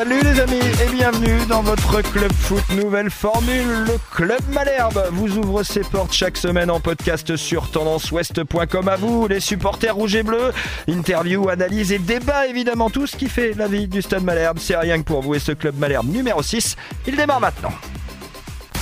Salut les amis et bienvenue dans votre club foot nouvelle formule. Le club Malherbe vous ouvre ses portes chaque semaine en podcast sur tendanceouest.com à vous, les supporters rouges et bleus. Interview, analyse et débat évidemment tout ce qui fait la vie du stade Malherbe. C'est rien que pour vous et ce club Malherbe numéro 6, il démarre maintenant.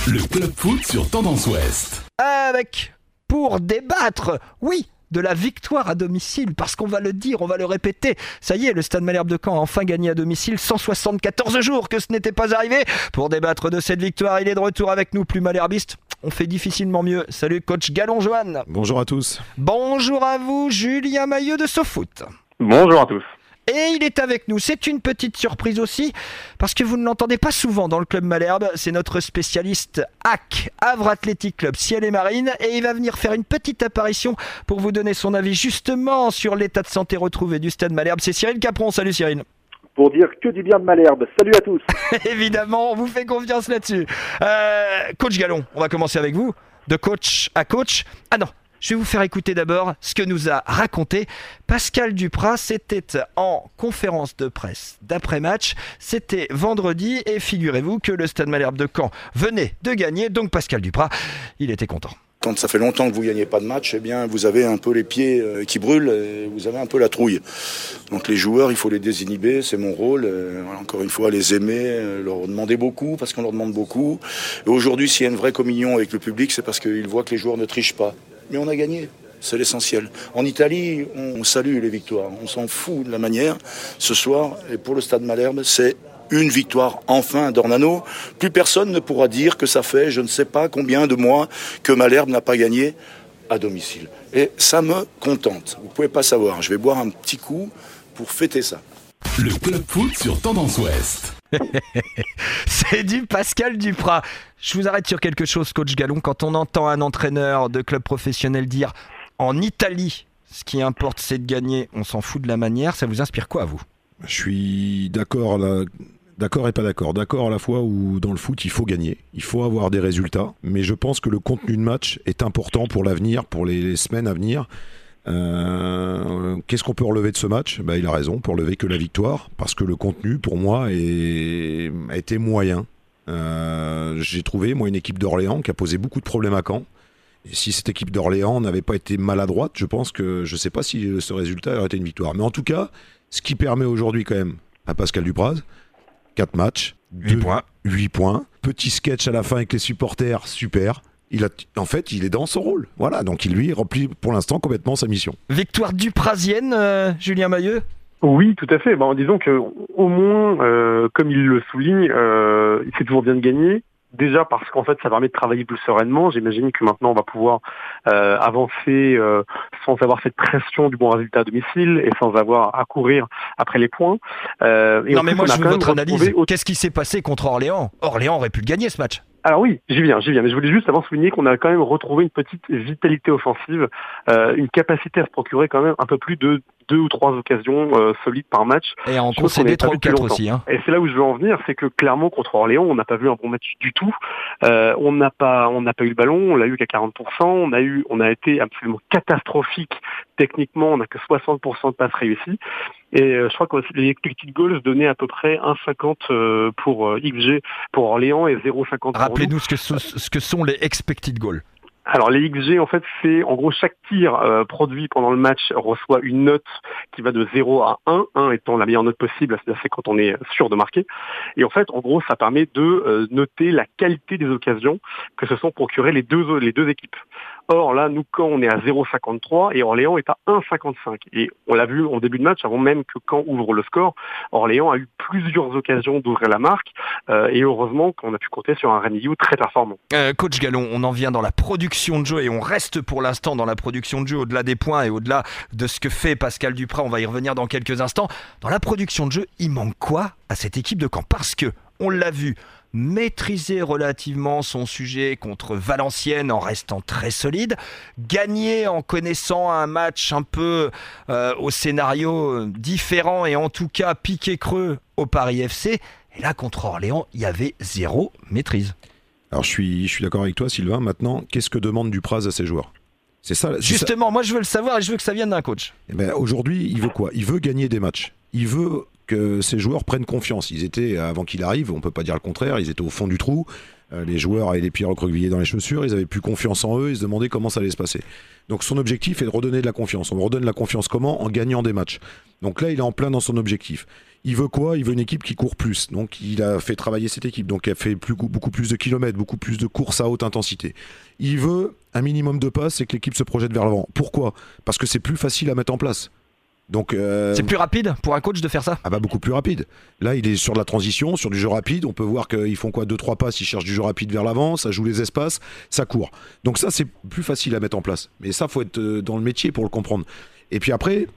Le club foot sur Tendance Ouest. Avec pour débattre, oui, de la victoire à domicile, parce qu'on va le dire, on va le répéter. Ça y est, le Stade Malherbe de Caen a enfin gagné à domicile 174 jours que ce n'était pas arrivé. Pour débattre de cette victoire, il est de retour avec nous, plus malherbiste. On fait difficilement mieux. Salut coach Galon Joanne. Bonjour à tous. Bonjour à vous, Julien Maillot de SoFoot. Bonjour à tous. Et il est avec nous. C'est une petite surprise aussi, parce que vous ne l'entendez pas souvent dans le club Malherbe. C'est notre spécialiste HAC, Havre Athletic Club Ciel et Marine. Et il va venir faire une petite apparition pour vous donner son avis justement sur l'état de santé retrouvé du stade Malherbe. C'est Cyril Capron. Salut Cyril pour dire que du bien de Malherbe. Salut à tous. Évidemment, on vous fait confiance là-dessus. Euh, coach Galon, on va commencer avec vous. De coach à coach. Ah non, je vais vous faire écouter d'abord ce que nous a raconté Pascal Duprat. C'était en conférence de presse d'après-match. C'était vendredi et figurez-vous que le Stade Malherbe de Caen venait de gagner. Donc Pascal Duprat, il était content. Quand ça fait longtemps que vous gagnez pas de match, eh bien, vous avez un peu les pieds euh, qui brûlent, et vous avez un peu la trouille. Donc les joueurs, il faut les désinhiber, c'est mon rôle. Euh, encore une fois, les aimer, euh, leur demander beaucoup parce qu'on leur demande beaucoup. Aujourd'hui, s'il y a une vraie communion avec le public, c'est parce qu'ils voient que les joueurs ne trichent pas mais on a gagné. C'est l'essentiel. En Italie, on salue les victoires. On s'en fout de la manière. Ce soir, et pour le Stade Malherbe, c'est une victoire enfin d'Ornano. Plus personne ne pourra dire que ça fait je ne sais pas combien de mois que Malherbe n'a pas gagné à domicile. Et ça me contente. Vous pouvez pas savoir. Je vais boire un petit coup pour fêter ça. Le club foot sur Tendance Ouest. C'est du Pascal Duprat. Je vous arrête sur quelque chose, coach Gallon. Quand on entend un entraîneur de club professionnel dire en Italie, ce qui importe c'est de gagner, on s'en fout de la manière, ça vous inspire quoi à vous? Je suis d'accord D'accord et pas d'accord. D'accord à la fois où dans le foot, il faut gagner, il faut avoir des résultats, mais je pense que le contenu de match est important pour l'avenir, pour les semaines à venir. Euh, qu'est-ce qu'on peut relever de ce match? Bah, Il a raison, pour relever que la victoire, parce que le contenu, pour moi, est, a été moyen. Euh, j'ai trouvé, moi, une équipe d'Orléans qui a posé beaucoup de problèmes à Caen. Et si cette équipe d'Orléans n'avait pas été maladroite, je pense que je ne sais pas si ce résultat aurait été une victoire. Mais en tout cas, ce qui permet aujourd'hui quand même à Pascal Dupraz, 4 matchs, 8 points. 8 points. Petit sketch à la fin avec les supporters, super il a, en fait, il est dans son rôle. Voilà, donc il lui remplit pour l'instant complètement sa mission. Victoire duprasienne, euh, Julien Mailleux oui, tout à fait. Bon, disons que au moins, euh, comme il le souligne, euh, il fait toujours bien de gagner. Déjà parce qu'en fait, ça permet de travailler plus sereinement. J'imagine que maintenant, on va pouvoir avancer sans avoir cette pression du bon résultat à domicile et sans avoir à courir après les points. non, mais moi, je veux votre analyse. Qu'est-ce qui s'est passé contre Orléans? Orléans aurait pu le gagner ce match. Alors oui, j'y viens, j'y viens, mais je voulais juste avant souligner qu'on a quand même retrouvé une petite vitalité offensive, euh, une capacité à se procurer quand même un peu plus de deux ou trois occasions euh, solides par match. Et en concéder trois ou quatre aussi. Hein. Et c'est là où je veux en venir, c'est que clairement contre Orléans, on n'a pas vu un bon match du tout. Euh, on n'a pas, on n'a pas eu le ballon, on l'a eu qu'à 40%. On a eu, on a été absolument catastrophique techniquement. On n'a que 60% de passes réussies. Et euh, je crois que les expected goals donnaient à peu près 1,50 euh, pour XG euh, pour Orléans et 0,50 Rappelez-nous ce ce que sont les expected goals. Alors les XG en fait c'est en gros chaque tir produit pendant le match reçoit une note qui va de 0 à 1, 1 étant la meilleure note possible, c'est quand on est sûr de marquer. Et en fait en gros ça permet de noter la qualité des occasions que se sont procurées les deux les deux équipes. Or là, nous, quand on est à 0,53 et Orléans est à 1,55. Et on l'a vu en début de match, avant même que quand ouvre le score, Orléans a eu plusieurs occasions d'ouvrir la marque. Euh, et heureusement qu'on a pu compter sur un Renilou très performant. Euh, Coach Gallon, on en vient dans la production de jeu et on reste pour l'instant dans la production de jeu au-delà des points et au-delà de ce que fait Pascal Duprat. On va y revenir dans quelques instants. Dans la production de jeu, il manque quoi à cette équipe de camp Parce que, on l'a vu, maîtriser relativement son sujet contre Valenciennes en restant très solide, gagner en connaissant un match un peu euh, au scénario différent et en tout cas piqué creux au Paris FC. Et là, contre Orléans, il y avait zéro maîtrise. Alors je suis, je suis d'accord avec toi Sylvain. Maintenant, qu'est-ce que demande Dupraz à ses joueurs? C'est ça. Justement, moi je veux le savoir et je veux que ça vienne d'un coach. Eh ben, Aujourd'hui, il veut quoi? Il veut gagner des matchs. Il veut que ces joueurs prennent confiance. Ils étaient, avant qu'il arrive, on peut pas dire le contraire, ils étaient au fond du trou. Euh, les joueurs avaient les pieds recroquevillés dans les chaussures, ils avaient plus confiance en eux, ils se demandaient comment ça allait se passer. Donc son objectif est de redonner de la confiance. On redonne la confiance comment? En gagnant des matchs. Donc là, il est en plein dans son objectif. Il veut quoi? Il veut une équipe qui court plus. Donc il a fait travailler cette équipe. Donc elle fait beaucoup plus de kilomètres, beaucoup plus de courses à haute intensité. Il veut un minimum de passes et que l'équipe se projette vers l'avant. Pourquoi? Parce que c'est plus facile à mettre en place. Donc euh, C'est plus rapide pour un coach de faire ça ah bah beaucoup plus rapide. Là, il est sur de la transition, sur du jeu rapide. On peut voir qu'ils font quoi deux trois passes, ils cherchent du jeu rapide vers l'avant, ça joue les espaces, ça court. Donc ça, c'est plus facile à mettre en place. Mais ça, faut être euh, dans le métier pour le comprendre. Et puis après,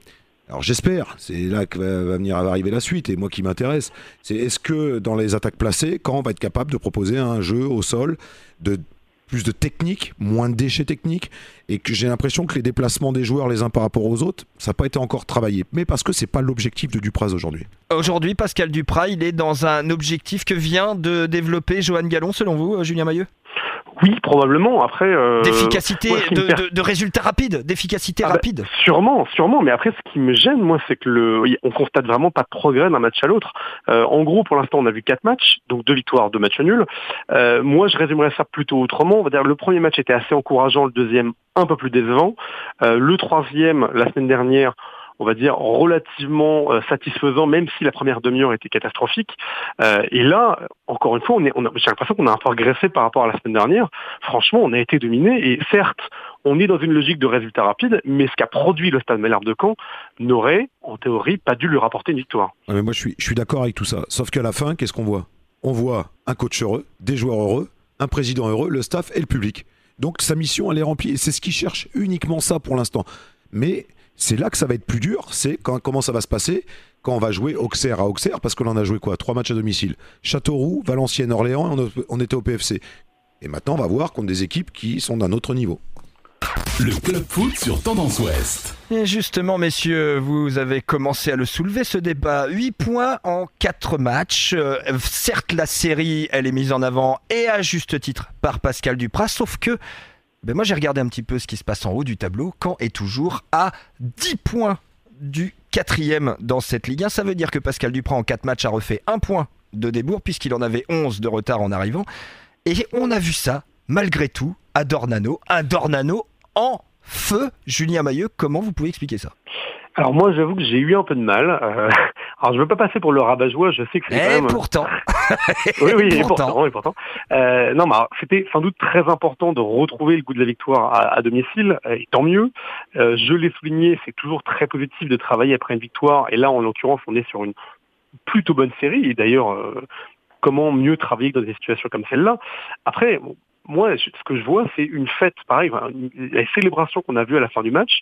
alors j'espère, c'est là que va, va venir arriver la suite. Et moi qui m'intéresse, c'est est-ce que dans les attaques placées, quand on va être capable de proposer un jeu au sol de plus de technique, moins de déchets techniques, et que j'ai l'impression que les déplacements des joueurs les uns par rapport aux autres, ça n'a pas été encore travaillé. Mais parce que c'est pas l'objectif de Dupraz aujourd'hui. Aujourd'hui, Pascal Duprat, il est dans un objectif que vient de développer Johan Gallon, selon vous, euh, Julien Mailleux? Oui, probablement. Après, euh, D'efficacité, de, per- de- de résultats rapides, d'efficacité Ah bah, rapide. Sûrement, sûrement. Mais après, ce qui me gêne, moi, c'est que le, on constate vraiment pas de progrès d'un match à l'autre. Euh, en gros, pour l'instant, on a vu quatre matchs, donc deux victoires, deux matchs nuls. Euh, moi, je résumerais ça plutôt autrement. On va dire le premier match était assez encourageant, le deuxième un peu plus décevant. Euh, le troisième, la semaine dernière. On va dire relativement euh, satisfaisant, même si la première demi-heure était catastrophique. Euh, et là, encore une fois, on j'ai l'impression qu'on a un peu régressé par rapport à la semaine dernière. Franchement, on a été dominé. Et certes, on est dans une logique de résultat rapide, mais ce qu'a produit le Stade Malherbe de Caen n'aurait, en théorie, pas dû lui rapporter une victoire. Ouais, mais moi, je suis, je suis d'accord avec tout ça. Sauf qu'à la fin, qu'est-ce qu'on voit? On voit un coach heureux, des joueurs heureux, un président heureux, le staff et le public. Donc sa mission, elle est remplie. C'est ce qu'il cherche uniquement ça pour l'instant. Mais c'est là que ça va être plus dur. C'est comment ça va se passer quand on va jouer Auxerre à Auxerre, parce que l'on a joué quoi? Trois matchs à domicile. Châteauroux, Valenciennes, Orléans, et on, on était au PFC. Et maintenant, on va voir contre des équipes qui sont d'un autre niveau. Le club foot sur Tendance Ouest. Et justement, messieurs, vous avez commencé à le soulever ce débat. 8 points en 4 matchs. Euh, certes, la série, elle est mise en avant et à juste titre par Pascal Duprat, sauf que ben moi j'ai regardé un petit peu ce qui se passe en haut du tableau. Caen est toujours à 10 points du quatrième dans cette Ligue 1. Ça veut dire que Pascal Duprat en 4 matchs a refait un point de débours puisqu'il en avait 11 de retard en arrivant. Et on a vu ça, malgré tout, à Dornano. Un Dornano en feu. Julien Mailleux, comment vous pouvez expliquer ça? Alors moi, j'avoue que j'ai eu un peu de mal. Euh, alors je veux pas passer pour le rabat-joie, je sais que c'est quand Et même... pourtant, oui, oui, et pourtant, et pourtant. Euh, non, mais c'était sans doute très important de retrouver le goût de la victoire à, à domicile, euh, et tant mieux. Euh, je l'ai souligné, c'est toujours très positif de travailler après une victoire, et là, en l'occurrence, on est sur une plutôt bonne série, et d'ailleurs, comment mieux travailler dans des situations comme celle-là? Après, bon, moi, ce que je vois, c'est une fête, pareil, enfin, une- la célébration qu'on a vue à la fin du match,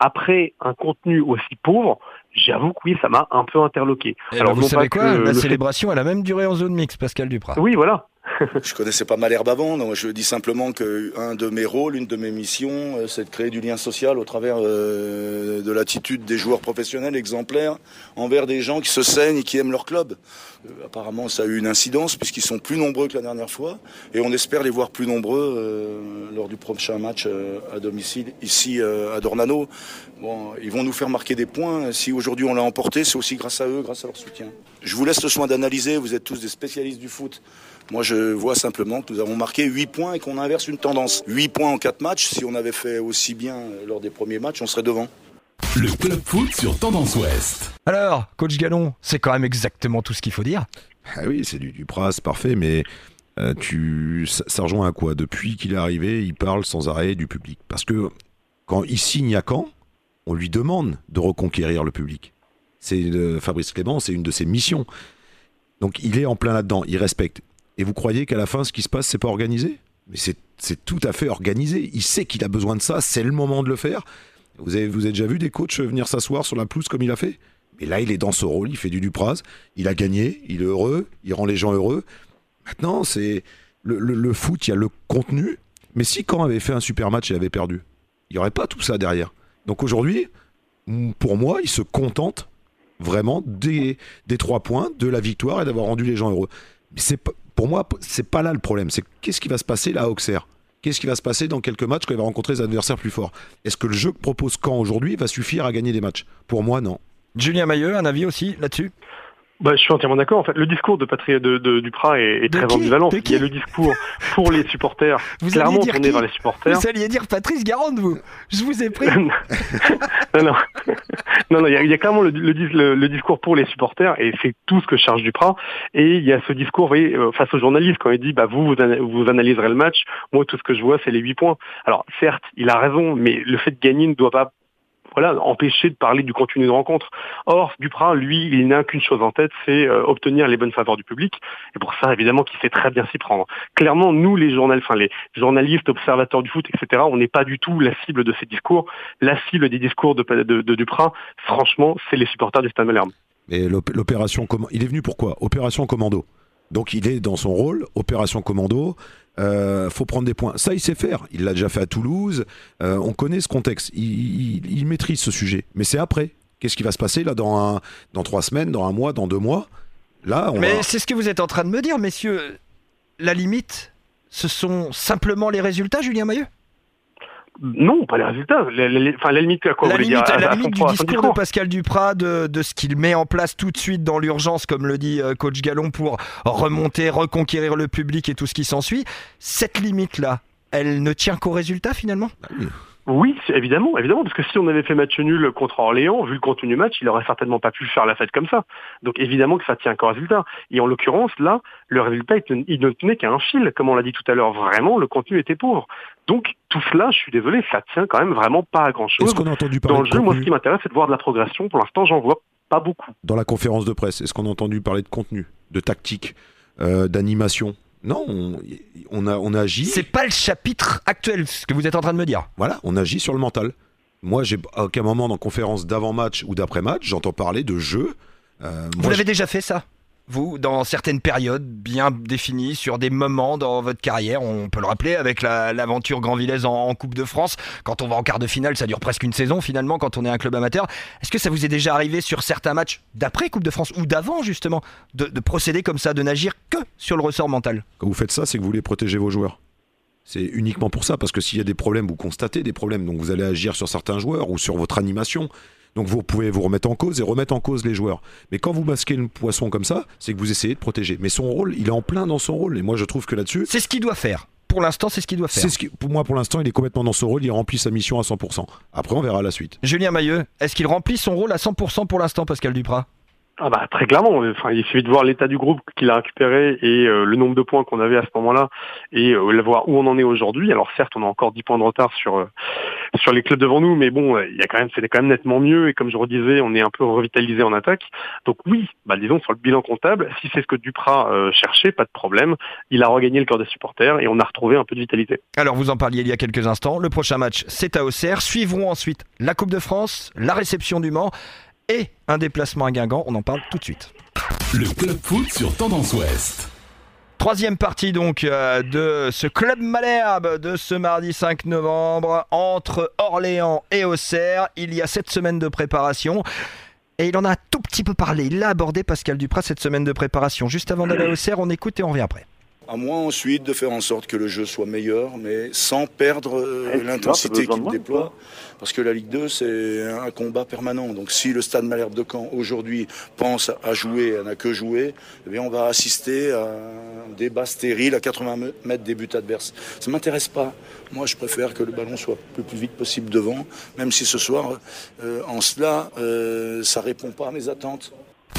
après un contenu aussi pauvre, j'avoue que oui, ça m'a un peu interloqué. Alors, vous savez quoi La le fait- célébration, elle a même duré en zone mixte, Pascal Duprat. Oui, voilà. Je connaissais pas Malherbe avant, donc je dis simplement que un de mes rôles, une de mes missions, euh, c'est de créer du lien social au travers euh, de l'attitude des joueurs professionnels exemplaires envers des gens qui se saignent et qui aiment leur club. Euh, apparemment, ça a eu une incidence puisqu'ils sont plus nombreux que la dernière fois et on espère les voir plus nombreux euh, lors du prochain match euh, à domicile ici euh, à Dornano. Bon, ils vont nous faire marquer des points. Si aujourd'hui on l'a emporté, c'est aussi grâce à eux, grâce à leur soutien. Je vous laisse le soin d'analyser. Vous êtes tous des spécialistes du foot. Moi, je vois simplement que nous avons marqué 8 points et qu'on inverse une tendance. 8 points en 4 matchs. Si on avait fait aussi bien lors des premiers matchs, on serait devant. Le club foot sur Tendance Ouest. Alors, coach Gallon, c'est quand même exactement tout ce qu'il faut dire. Ah oui, c'est du, du Pras, parfait, mais euh, tu, ça, ça rejoint à quoi? Depuis qu'il est arrivé, il parle sans arrêt du public. Parce que quand il signe à Caen, on lui demande de reconquérir le public. C'est euh, Fabrice Clément, c'est une de ses missions. Donc il est en plein là-dedans, il respecte. Et vous croyez qu'à la fin, ce qui se passe, c'est pas organisé? Mais c'est tout à fait organisé. Il sait qu'il a besoin de ça, c'est le moment de le faire. Vous avez, déjà vu des coachs venir s'asseoir sur la pelouse comme il a fait? Mais là, il est dans ce rôle, il fait du Dupraz, il a gagné, il est heureux, il rend les gens heureux. Maintenant, c'est le, le- le foot, il y a le contenu. Mais si Caen avait fait un super match et avait perdu, il n'y aurait pas tout ça derrière. Donc aujourd'hui, pour moi, il se contente vraiment des, trois points, de la victoire et d'avoir rendu les gens heureux. Mais c'est pour moi, c'est pas là le problème. C'est qu'est-ce qui va se passer là à Auxerre? Qu'est-ce qui va se passer dans quelques matchs quand il va rencontrer des adversaires plus forts? Est-ce que le jeu que propose Caen aujourd'hui va suffire à gagner des matchs? Pour moi, non. Julien Mailleux, un avis aussi là-dessus? Bah, je suis entièrement d'accord. En fait, le discours de, Patri de, de Duprat est, est De très ambivalent. Il y a le discours pour les supporters, Vous clairement tourné vers les supporters. Vous alliez dire Patrice Garande, vous Je vous ai pris. non, non, non, non, il y a, il y a clairement le, le le- le discours pour les supporters et c'est tout ce que charge Duprat. Et il y a ce discours, vous voyez, euh, face aux journalistes quand il dit, bah vous, vous, vous analyserez le match. Moi, tout ce que je vois, c'est les huit points. Alors, certes, il a raison, mais le fait de gagner ne doit pas voilà, empêcher de parler du contenu de rencontre. Or, Duprat, lui, il n'a qu'une chose en tête, c'est euh, obtenir les bonnes faveurs du public. Et pour ça, évidemment, qu'il sait très bien s'y prendre. Clairement, nous, les journalistes, les journalistes, observateurs du foot, etc., on n'est pas du tout la cible de ces discours. La cible des discours de, de, de Duprat, franchement, c'est les supporters du Stade Malherbe. Et l'op- l'opération il est venu pourquoi? Opération commando. Donc il est dans son rôle, opération commando. Euh, faut prendre des points. Ça, il sait faire. Il l'a déjà fait à Toulouse. Euh, on connaît ce contexte. Il, il- il maîtrise ce sujet. Mais c'est après. Qu'est-ce qui va se passer là dans un, dans trois semaines, dans un mois, dans deux mois? Là, on Mais va- c'est ce que vous êtes en train de me dire, messieurs. La limite, ce sont simplement les résultats, Julien Maillot Non, pas les résultats. La- enfin, la limite à quoi La vous limite, dire à- la à limite du à discours de Pascal Duprat, de, de ce qu'il met en place tout de suite dans l'urgence, comme le dit euh, coach Gallon, pour remonter, reconquérir le public et tout ce qui s'ensuit. Cette limite-là, elle ne tient qu'aux résultats finalement? Bah oui. Oui, évidemment, évidemment, parce que si on avait fait match nul contre Orléans, vu le contenu du match, il aurait certainement pas pu faire la fête comme ça. Donc évidemment que ça tient qu'au résultat. Et en l'occurrence, là, le résultat, il, ne tenait qu'à un fil, comme on l'a dit tout à l'heure. Vraiment, le contenu était pauvre. Donc tout cela, je suis désolé, ça tient quand même vraiment pas à grand chose. Est-ce qu'on a entendu parler Dans le jeu, moi, ce qui m'intéresse, c'est de voir de la progression. Pour l'instant, j'en vois pas beaucoup. dans la conférence de presse Est-ce qu'on a entendu parler de contenu, de tactique, euh, d'animation Non, on, on a, on a agi. C'est pas le chapitre actuel, ce que vous êtes en train de me dire. Voilà, on agit sur le mental. Moi, j'ai à aucun moment dans conférence d'avant-match ou d'après-match, j'entends parler de jeu. Euh, Vous l'avez déjà fait ça? Vous, dans certaines périodes bien définies, sur des moments dans votre carrière, on peut le rappeler avec la- l'aventure Grand-Villaise en, en Coupe de France, quand on va en quart de finale, ça dure presque une saison finalement quand on est un club amateur. Est-ce que ça vous est déjà arrivé sur certains matchs d'après Coupe de France ou d'avant justement, de, de procéder comme ça, de n'agir que sur le ressort mental? Quand vous faites ça, c'est que vous voulez protéger vos joueurs. C'est uniquement pour ça, parce que s'il y a des problèmes, vous constatez des problèmes, donc vous allez agir sur certains joueurs ou sur votre animation. Donc vous pouvez vous remettre en cause et remettre en cause les joueurs. Mais quand vous masquez le poisson comme ça, c'est que vous essayez de protéger. Mais son rôle, il est en plein dans son rôle. Et moi, je trouve que là-dessus, C'est ce qu'il doit faire. Pour l'instant, c'est ce qu'il doit faire. c'est ce qui, pour moi, pour l'instant, il est complètement dans son rôle. Il remplit sa mission à 100%. Après, on verra la suite. Julien Mailleux, est-ce qu'il remplit son rôle à 100% pour l'instant, Pascal Duprat? Ah bah très clairement, enfin, il suffit de voir l'état du groupe qu'il a récupéré et euh, le nombre de points qu'on avait à ce moment-là et euh, voir où on en est aujourd'hui. Alors certes, on a encore 10 points de retard sur euh, sur les clubs devant nous, mais bon, euh, il y a quand même c'est quand même nettement mieux et comme je redisais, on est un peu revitalisé en attaque. Donc oui, bah disons sur le bilan comptable, si c'est ce que Duprat euh, cherchait, pas de problème. Il a regagné le cœur des supporters et on a retrouvé un peu de vitalité. Alors vous en parliez il y a quelques instants, le prochain match c'est à Auxerre, suivront ensuite la Coupe de France, la réception du Mans et un déplacement à Guingamp, on en parle tout de suite. Le Club Foot sur Tendance Ouest. Troisième partie donc euh, de ce club Malherbe de ce mardi 5 novembre entre Orléans et Auxerre. Il y a sept semaines de préparation. Et il en a un tout petit peu parlé. Il l'a abordé Pascal Duprat cette semaine de préparation. Juste avant d'aller à Auxerre, on écoute et on revient après. À moi ensuite de faire en sorte que le jeu soit meilleur, mais sans perdre euh, Eh, l'intensité qu'il déploie. Parce que la Ligue 2, c'est un combat permanent. Donc si le Stade Malherbe de Caen aujourd'hui pense à jouer, à n'a que jouer, eh bien on va assister à un débat stérile à 80 mètres des buts adverses. Ça m'intéresse pas. Moi, je préfère que le ballon soit le plus vite possible devant, même si ce soir, euh, en cela, euh, ça répond pas à mes attentes.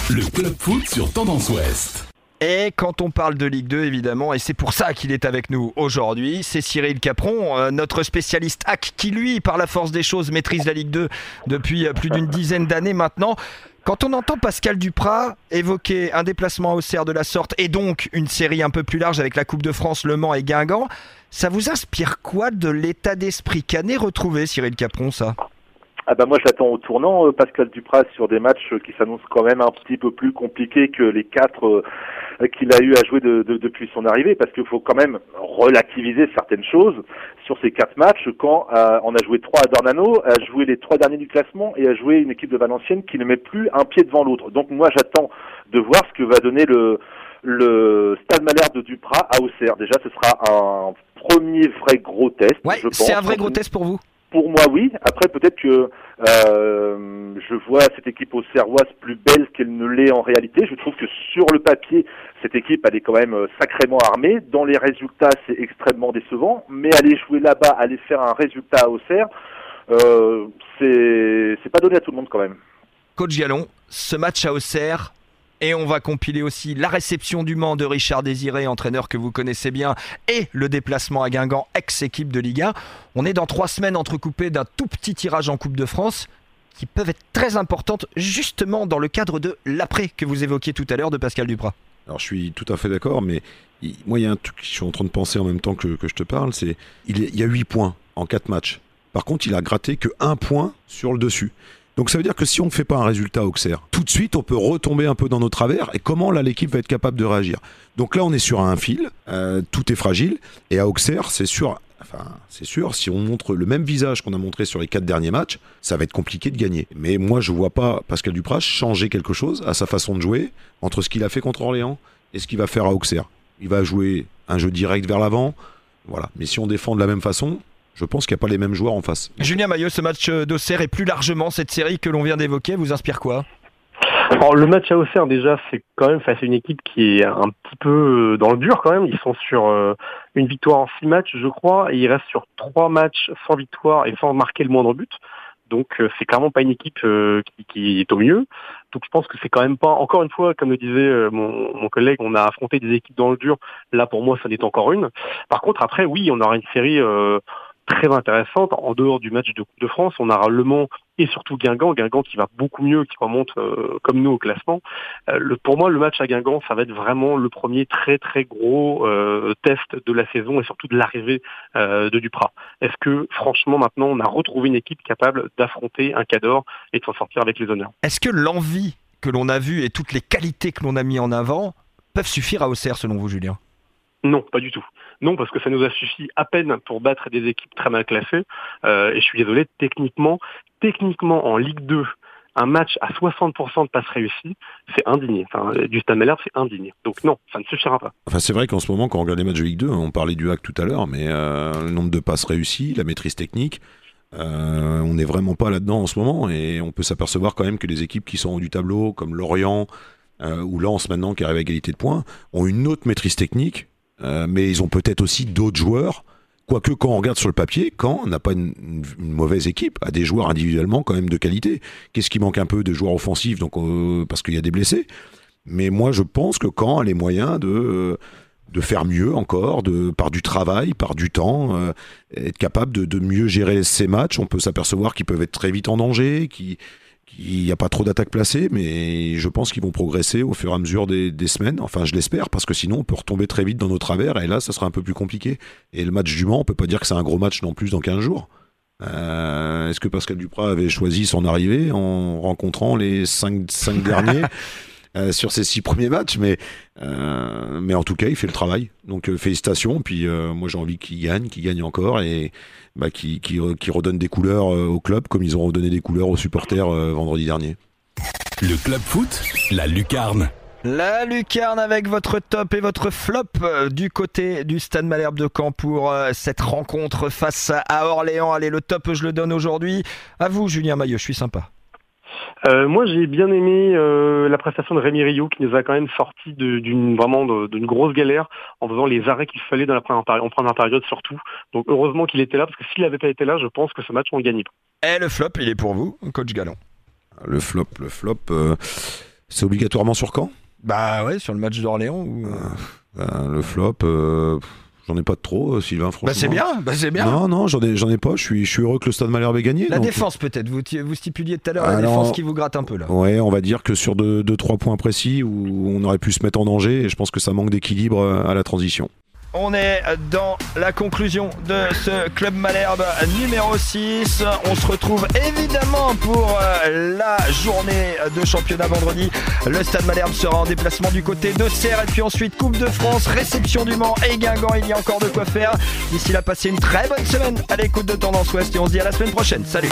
Le Club Foot sur Tendance Ouest. Et quand on parle de Ligue 2, évidemment, et c'est pour ça qu'il est avec nous aujourd'hui, c'est Cyril Capron, euh, notre spécialiste hack, qui lui, par la force des choses, maîtrise la Ligue 2 depuis euh, plus d'une dizaine d'années maintenant. Quand on entend Pascal Duprat évoquer un déplacement à Auxerre de la sorte et donc une série un peu plus large avec la Coupe de France, Le Mans et Guingamp, ça vous inspire quoi de l'état d'esprit canet retrouvé, Cyril Capron, ça? Ah bah moi j'attends au tournant euh, Pascal Duprat sur des matchs qui s'annoncent quand même un petit peu plus compliqués que les quatre qu'il a eu à jouer de- de- depuis son arrivée parce qu'il faut quand même relativiser certaines choses sur ces quatre matchs quand euh, on a joué trois à Dornano, a joué les trois derniers du classement et a joué une équipe de Valenciennes qui ne met plus un pied devant l'autre. Donc moi j'attends de voir ce que va donner le le Stade Malherbe de Duprat à Auxerre. Déjà ce sera un premier vrai gros test. Ouais, c'est un vrai gros test pour vous? Pour moi, oui. Après, peut-être que euh, je vois cette équipe au Serroise plus belle qu'elle ne l'est en réalité. Je trouve que sur le papier, cette équipe, elle est quand même euh, sacrément armée. Dans les résultats, c'est extrêmement décevant. Mais aller jouer là-bas, aller faire un résultat à Auxerre, euh, c'est pas donné à tout le monde quand même. Coach Gallon, ce match à Auxerre, et on va compiler aussi la réception du Mans de Richard Désiré, entraîneur que vous connaissez bien, et le déplacement à Guingamp, ex-équipe de Liga. On est dans trois semaines entrecoupées d'un tout petit tirage en Coupe de France qui peuvent être très importantes justement dans le cadre de l'après que vous évoquiez tout à l'heure de Pascal Duprat. Alors je suis tout à fait d'accord, mais moi il y a un truc que je suis en train de penser en même temps que, je te parle, c'est il, y a 8 points en 4 matchs. Par contre, il a gratté que 1 point sur le dessus. Donc ça veut dire que si on ne fait pas un résultat Auxerre, tout de suite on peut retomber un peu dans nos travers et comment là l'équipe va être capable de réagir? Donc là on est sur un fil, euh, tout est fragile et à Auxerre c'est sûr, enfin c'est sûr, si on montre le même visage qu'on a montré sur les quatre derniers matchs, ça va être compliqué de gagner. Mais moi je vois pas Pascal Dupras changer quelque chose à sa façon de jouer entre ce qu'il a fait contre Orléans et ce qu'il va faire à Auxerre. Il va jouer un jeu direct vers l'avant, voilà. Mais si on défend de la même façon, je pense qu'il n'y a pas les mêmes joueurs en face. Julien Maillot, ce match d'Auxerre et plus largement cette série que l'on vient d'évoquer vous inspire quoi? Alors, le match à Auxerre déjà c'est quand même face à une équipe qui est un petit peu euh, dans le dur quand même. Ils sont sur euh, une victoire en six matchs je crois et ils restent sur trois matchs sans victoire et sans marquer le moindre but. Donc euh, c'est clairement pas une équipe qui, est au mieux. Donc je pense que c'est quand même pas, encore une fois, comme le disait mon, mon, collègue, on a affronté des équipes dans le dur. Là pour moi, ça n'est encore une. Par contre après, oui, on aura une série très intéressante. En dehors du match de Coupe de France, on aura Le Mans et surtout Guingamp. Guingamp qui va beaucoup mieux, qui remonte euh, comme nous au classement. Euh, le, pour moi, le match à Guingamp, ça va être vraiment le premier très très gros euh, test de la saison et surtout de l'arrivée de Duprat. Est-ce que franchement maintenant on a retrouvé une équipe capable d'affronter un Cador et de s'en sortir avec les honneurs? Est-ce que l'envie que l'on a vue et toutes les qualités que l'on a mis en avant peuvent suffire à Auxerre selon vous, Julien? Non, pas du tout. Non, parce que ça nous a suffi à peine pour battre des équipes très mal classées. Euh, et je suis désolé, techniquement, techniquement en Ligue 2, un match à 60% de passes réussies, c'est indigné. Enfin, du Stade Malherbe, c'est indigné. Donc non, ça ne suffira pas. Enfin, c'est vrai qu'en ce moment, quand on regarde les matchs de Ligue 2, on parlait du hack tout à l'heure, mais euh, le nombre de passes réussies, la maîtrise technique, euh, on n'est vraiment pas là-dedans en ce moment. Et on peut s'apercevoir quand même que les équipes qui sont haut du tableau, comme Lorient, ou Lens maintenant qui arrive à égalité de points, ont une autre maîtrise technique euh, mais ils ont peut-être aussi d'autres joueurs. Quoique quand on regarde sur le papier, quand n'a pas une, mauvaise équipe, a des joueurs individuellement quand même de qualité. Qu'est-ce qui manque un peu de joueurs offensifs donc euh, parce qu'il y a des blessés? Mais moi je pense que quand a les moyens de euh, de faire mieux encore, de par du travail, par du temps, être capable de, de, mieux gérer ces matchs, on peut s'apercevoir qu'ils peuvent être très vite en danger, qui il n'y a pas trop d'attaques placées, mais je pense qu'ils vont progresser au fur et à mesure des, semaines. Enfin, je l'espère, parce que sinon, on peut retomber très vite dans nos travers, et là, ça sera un peu plus compliqué. Et le match du Mans, on peut pas dire que c'est un gros match non plus dans 15 jours. Euh, est-ce que Pascal Duprat avait choisi son arrivée en rencontrant les 5, cinq derniers Euh, sur ses six premiers matchs, mais, euh, mais en tout cas, il fait le travail. Donc félicitations. Puis moi, j'ai envie qu'il gagne, qu'il gagne encore et bah, qu'il redonne des couleurs au club comme ils ont redonné des couleurs aux supporters vendredi dernier. Le club foot, la lucarne. La lucarne avec votre top et votre flop du côté du Stade Malherbe de Caen pour cette rencontre face à Orléans. Allez, le top, je le donne aujourd'hui. À vous, Julien Maillot, je suis sympa. Euh, moi, j'ai bien aimé euh, la prestation de Rémi Rio qui nous a quand même sorti d'une vraiment d'une grosse galère en faisant les arrêts qu'il fallait dans la première, en première période surtout. Donc heureusement qu'il était là parce que s'il n'avait pas été là, je pense que ce match on gagnait pas. Et le flop, il est pour vous, coach Gallon. Le flop, le flop, euh, c'est obligatoirement sur quand? Bah ouais, sur le match d'Orléans. Ou... Bah, le flop. J'en ai pas de trop, euh, Sylvain, franchement. Bah c'est bien, bah c'est bien. Non, non, j'en ai, j'en ai pas. Je suis, je suis heureux que le Stade Malherbe ait gagné. La défense peut-être. Vous, vous stipuliez tout à l'heure la défense qui vous gratte un peu là. Ouais, on va dire que sur deux, deux, trois points précis où on aurait pu se mettre en danger, et je pense que ça manque d'équilibre euh, à la transition. On est dans la conclusion de ce Club Malherbe numéro 6. On se retrouve évidemment pour euh, la journée de championnat vendredi. Le Stade Malherbe sera en déplacement du côté de Serre et puis ensuite Coupe de France, réception du Mans et Guingamp. Il y a encore de quoi faire. D'ici là, passez une très bonne semaine à l'écoute de Tendance Ouest et on se dit à la semaine prochaine. Salut